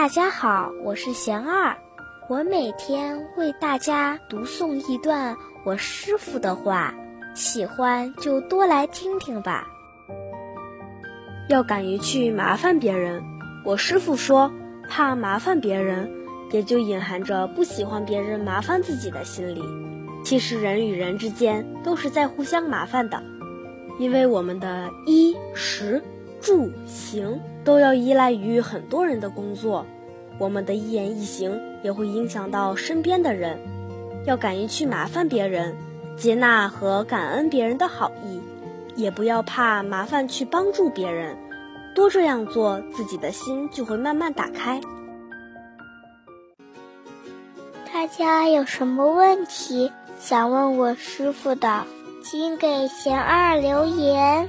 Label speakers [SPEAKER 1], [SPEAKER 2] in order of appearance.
[SPEAKER 1] 大家好，我是贤二，我每天为大家读诵一段我师傅的话，喜欢就多来听听吧。
[SPEAKER 2] 要敢于去麻烦别人，我师傅说，怕麻烦别人，也就隐含着不喜欢别人麻烦自己的心理。其实人与人之间都是在互相麻烦的，因为我们的衣食住行都要依赖于很多人的工作，我们的一言一行也会影响到身边的人。要敢于去麻烦别人，接纳和感恩别人的好意，也不要怕麻烦去帮助别人。多这样做，自己的心就会慢慢打开。
[SPEAKER 3] 大家有什么问题？想问我师傅的，请给贤二留言，